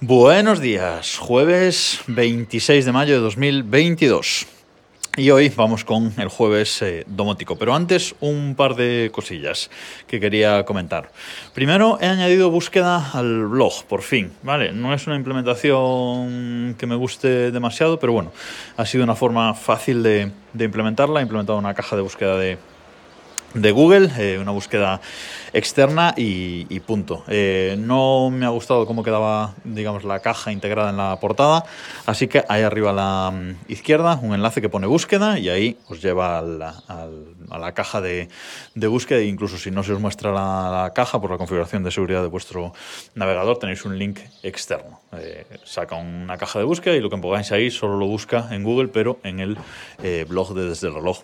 Buenos días, jueves 26 de mayo de 2022. Y hoy vamos con el jueves eh, domótico. Pero antes, un par de cosillas que quería comentar. Primero, he añadido búsqueda al blog, por fin. ¿vale? No es una implementación que me guste demasiado, pero bueno, ha sido una forma fácil de, de implementarla. He implementado una caja de búsqueda de, de Google, eh, una búsqueda externa y, punto. Eh, no me ha gustado cómo quedaba, digamos, la caja integrada en la portada, así que ahí arriba a la mm, izquierda un enlace que pone búsqueda y ahí os lleva a la, caja de, de, búsqueda. E incluso si no se os muestra la, la, caja por la configuración de seguridad de vuestro navegador, tenéis un link externo. Eh, saca una caja de búsqueda y lo que pongáis ahí solo lo busca en Google, pero en el blog de Desde el Reloj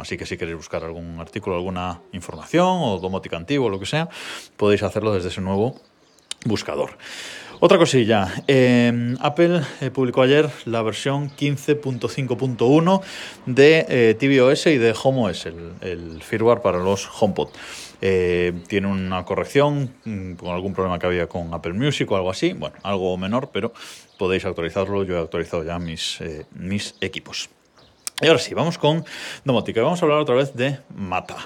Así que si queréis buscar algún artículo, alguna información o domótica antiguo lo que sea, podéis hacerlo desde ese nuevo buscador. Otra cosilla, eh, Apple eh, publicó ayer la versión 15.5.1 de eh, tvOS y de HomeOS, el, el, firmware para los HomePod. Eh, tiene una corrección mm, con algún problema que había con Apple Music o algo así, bueno, algo menor, pero podéis actualizarlo. Yo he actualizado ya mis, mis equipos. Y ahora sí, vamos con domótica. Vamos a hablar otra vez de Mata,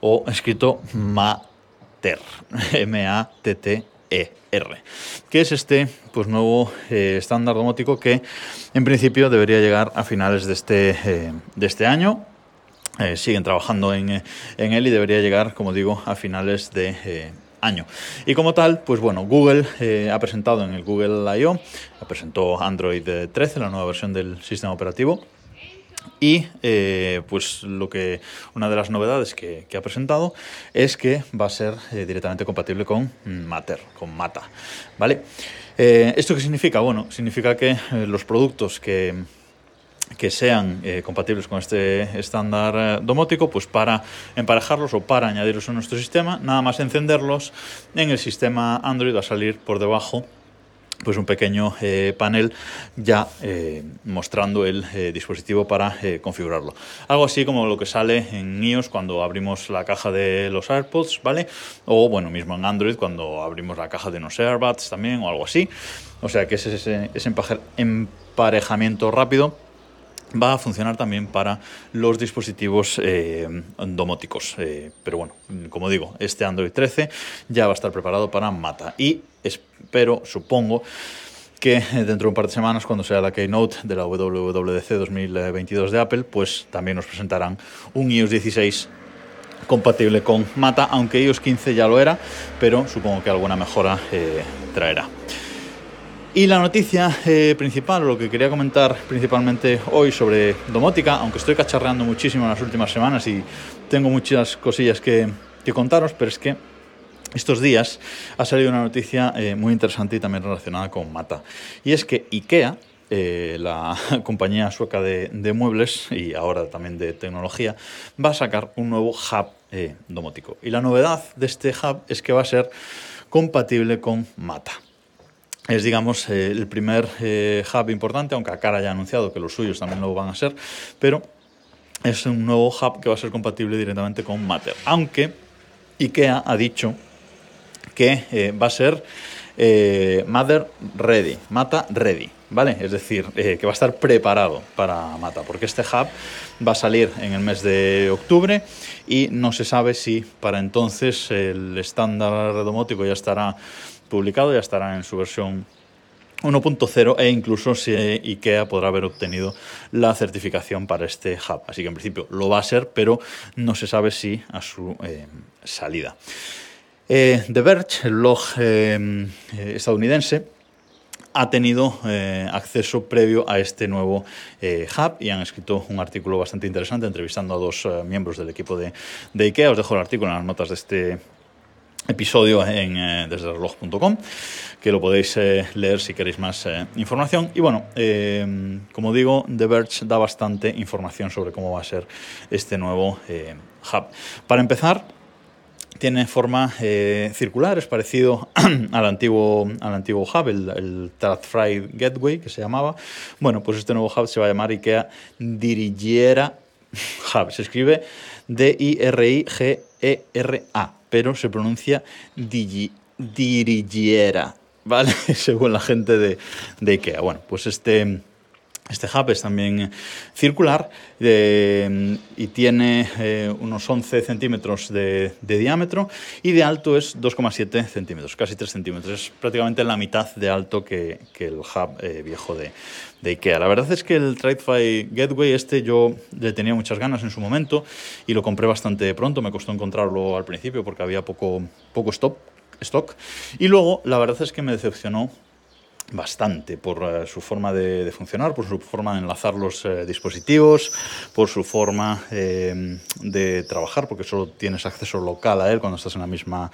o escrito Mater, M-A-T-T-E-R, que es este pues, nuevo eh, estándar domótico que en principio debería llegar a finales de este, eh, de este año. Eh, siguen trabajando en, en, él y debería llegar, como digo, a finales de año. Y como tal, pues bueno, Google ha presentado en el Google I.O., presentó Android 13, la nueva versión del sistema operativo, y eh, pues lo que una de las novedades que, ha presentado es que va a ser eh, directamente compatible con Matter, con Mata. ¿vale? Eh, ¿Esto qué significa? Bueno, significa que los productos que, que sean compatibles con este estándar domótico, pues para emparejarlos o para añadirlos a nuestro sistema, nada más encenderlos en el sistema Android va a salir por debajo pues un pequeño eh, panel ya eh, mostrando el eh, dispositivo para configurarlo. Algo así como lo que sale en iOS cuando abrimos la caja de los AirPods, ¿vale? O bueno, mismo en Android cuando abrimos la caja de unos AirBuds también o algo así. O sea que ese, ese emparejamiento rápido va a funcionar también para los dispositivos eh, domóticos. Eh, pero bueno, como digo, este Android 13 ya va a estar preparado para Mata. Y espero, supongo, que dentro de un par de semanas, cuando sea la keynote de la WWDC 2022 de Apple, pues también nos presentarán un iOS 16 compatible con Mata, aunque iOS 15 ya lo era, pero supongo que alguna mejora eh, traerá. Y la noticia eh, principal, lo que quería comentar principalmente hoy sobre domótica, aunque estoy cacharreando muchísimo en las últimas semanas y tengo muchas cosillas que, que contaros, pero es que estos días ha salido una noticia eh, muy interesante y también relacionada con Mata. Y es que IKEA, eh, la compañía sueca de, de, muebles y ahora también de tecnología, va a sacar un nuevo hub eh, domótico. Y la novedad de este hub es que va a ser compatible con Mata es, digamos, eh, el primer eh, hub importante, aunque Acara ya ha anunciado que los suyos también lo van a ser, pero es un nuevo hub que va a ser compatible directamente con Matter. Aunque IKEA ha dicho que eh, va a ser Mother Ready, Mata Ready, ¿vale? Es decir, que va a estar preparado para Mata, porque este hub va a salir en el mes de octubre y no se sabe si para entonces el estándar domótico ya estará publicado, ya estará en su versión 1.0 e incluso si IKEA podrá haber obtenido la certificación para este hub. Así que en principio lo va a ser, pero no se sabe si a su eh, salida. Eh, The Verge, el blog eh, estadounidense, ha tenido eh, acceso previo a este nuevo hub y han escrito un artículo bastante interesante entrevistando a dos miembros del equipo de, de, IKEA. Os dejo el artículo en las notas de este episodio en eh, desde reloj.com que lo podéis eh, leer si queréis más eh, información y bueno eh, como digo The Verge da bastante información sobre cómo va a ser este nuevo hub para empezar tiene forma circular, es parecido al antiguo, al antiguo hub, el, el Gateway, que se llamaba. Bueno, pues este nuevo hub se va a llamar IKEA Dirigiera Hub. Se escribe D-I-R-I-G-E-R-A, pero se pronuncia Digi, Dirigiera. ¿vale? Según la gente de, de IKEA. Bueno, pues este... Este hub es también circular eh, y tiene eh, unos 11 centímetros de, diámetro y de alto es 2,7 centímetros, casi 3 centímetros. Es prácticamente la mitad de alto que, el hub eh, viejo de, IKEA. La verdad es que el TradeFi Gateway este yo le tenía muchas ganas en su momento y lo compré bastante pronto. Me costó encontrarlo al principio porque había poco, poco stock. Y luego la verdad es que me decepcionó bastante por uh, su forma de, funcionar, por su forma de enlazar los eh, dispositivos, por su forma eh, de trabajar, porque solo tienes acceso local a él cuando estás en la misma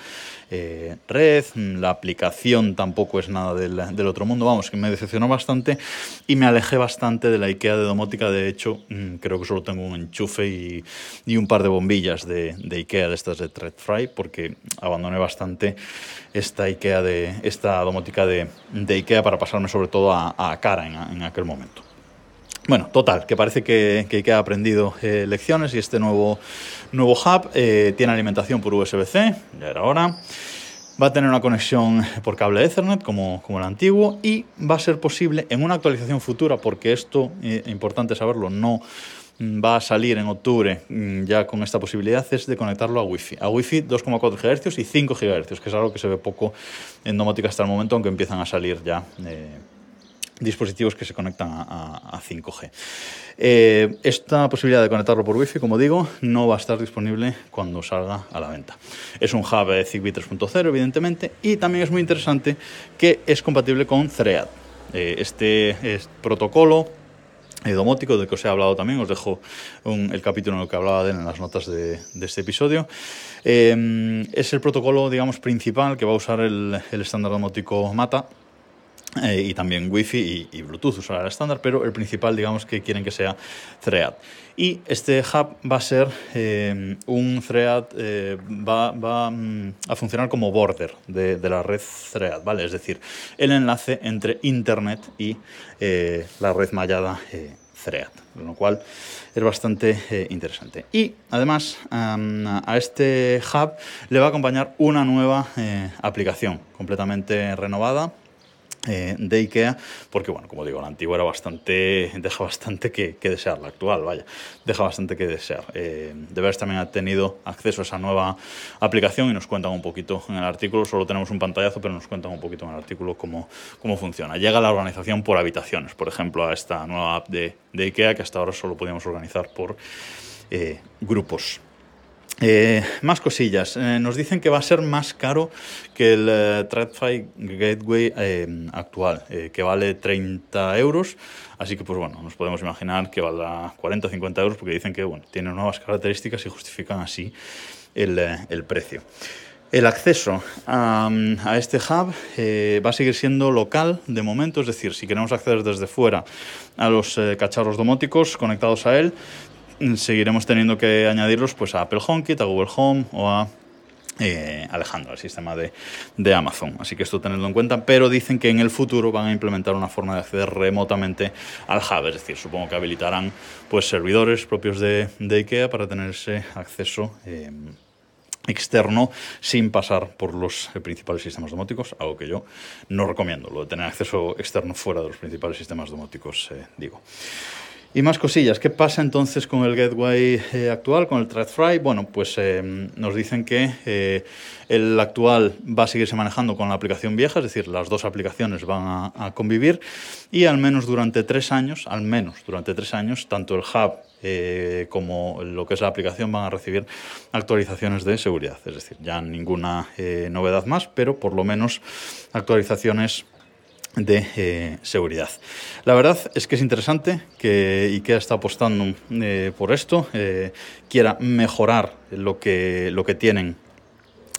eh, red. La aplicación tampoco es nada del, otro mundo. Vamos, que me decepcionó bastante y me alejé bastante de la IKEA de domótica. De hecho, mmm, creo que solo tengo un enchufe y, un par de bombillas de, IKEA, de estas de Threadfry, porque abandoné bastante esta IKEA de esta domótica de IKEA para pasarme sobre todo a, cara en, aquel momento. Bueno, total, que parece que, que ha aprendido eh, lecciones y este nuevo, nuevo hub eh, tiene alimentación por USB-C, ya era hora. Va a tener una conexión por cable Ethernet como, como el antiguo y va a ser posible en una actualización futura, porque esto, eh, importante saberlo, no va a salir en octubre mm, ya con esta posibilidad es de conectarlo a Wi-Fi. A Wi-Fi 2,4 GHz y 5 GHz, que es algo que se ve poco en domótica hasta el momento, aunque empiezan a salir ya eh, dispositivos que se conectan a, a, a 5G. Eh, esta posibilidad de conectarlo por Wi-Fi, como digo, no va a estar disponible cuando salga a la venta. Es un hub Zigbee 3.0, evidentemente, y también es muy interesante que es compatible con Thread. Eh, este es protocolo eh, domótico, del que os he hablado también. Os dejo el capítulo en el que hablaba de él en las notas de, este episodio. Eh, es el protocolo, digamos, principal que va a usar el estándar domótico MATA. Eh, y también Wi-Fi y, Bluetooth usará el estándar, pero el principal, digamos, que quieren que sea Thread. Y este hub va a ser eh, un Thread, eh, va, va mm, a funcionar como border de, la red Thread, ¿vale? Es decir, el enlace entre Internet y la red mallada Thread, lo cual es bastante interesante. Y además a este hub le va a acompañar una nueva aplicación completamente renovada eh, de IKEA, porque bueno, como digo, la antigua era bastante, deja bastante que, que desear, la actual, vaya, deja bastante que desear. Eh, Devers también ha tenido acceso a esa nueva aplicación y nos cuentan un poquito en el artículo, solo tenemos un pantallazo, pero nos cuentan un poquito en el artículo cómo, cómo funciona. Llega la organización por habitaciones, por ejemplo, a esta nueva app de, de IKEA que hasta ahora solo podíamos organizar por eh, grupos. Eh, más cosillas. Eh, nos dicen que va a ser más caro que el eh, Gateway eh, actual, que vale 30 euros. Así que, pues bueno, nos podemos imaginar que valdrá 40 o 50 euros porque dicen que bueno, tiene nuevas características y justifican así el, el precio. El acceso a, a este hub va a seguir siendo local de momento, es decir, si queremos acceder desde fuera a los cacharros domóticos conectados a él, seguiremos teniendo que añadirlos pues, a Apple HomeKit, a Google Home o a eh, Alejandro, el sistema de, de, Amazon. Así que esto tenedlo en cuenta, pero dicen que en el futuro van a implementar una forma de acceder remotamente al hub, es decir, supongo que habilitarán pues, servidores propios de, de IKEA para tener ese acceso. Eh, externo sin pasar por los principales sistemas domóticos, algo que yo no recomiendo, lo de tener acceso externo fuera de los principales sistemas domóticos, eh, digo. Y más cosillas. ¿Qué pasa entonces con el gateway eh, actual, con el ThreadFry? Bueno, pues eh, nos dicen que eh, el actual va a seguirse manejando con la aplicación vieja, es decir, las dos aplicaciones van a, convivir y al menos durante tres años, al menos durante tres años, tanto el hub eh, como lo que es la aplicación van a recibir actualizaciones de seguridad. Es decir, ya ninguna novedad más, pero por lo menos actualizaciones de eh, seguridad. La verdad es que es interesante que IKEA está apostando eh, por esto, eh, quiera mejorar lo que, lo que tienen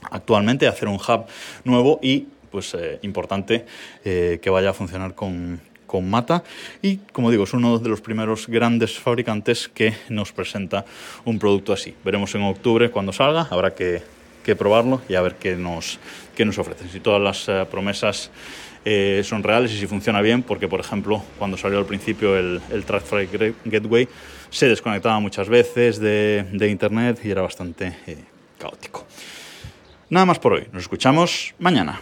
actualmente, hacer un hub nuevo y, pues, importante que vaya a funcionar con, con Mata y como digo es uno de los primeros grandes fabricantes que nos presenta un producto así. Veremos en octubre cuando salga, habrá que, probarlo y a ver qué nos, qué nos ofrecen. Si todas las promesas eh, son reales y si funciona bien, porque por ejemplo cuando salió al principio el, el Gateway se desconectaba muchas veces de, de Internet y era bastante eh, caótico. Nada más por hoy, nos escuchamos mañana.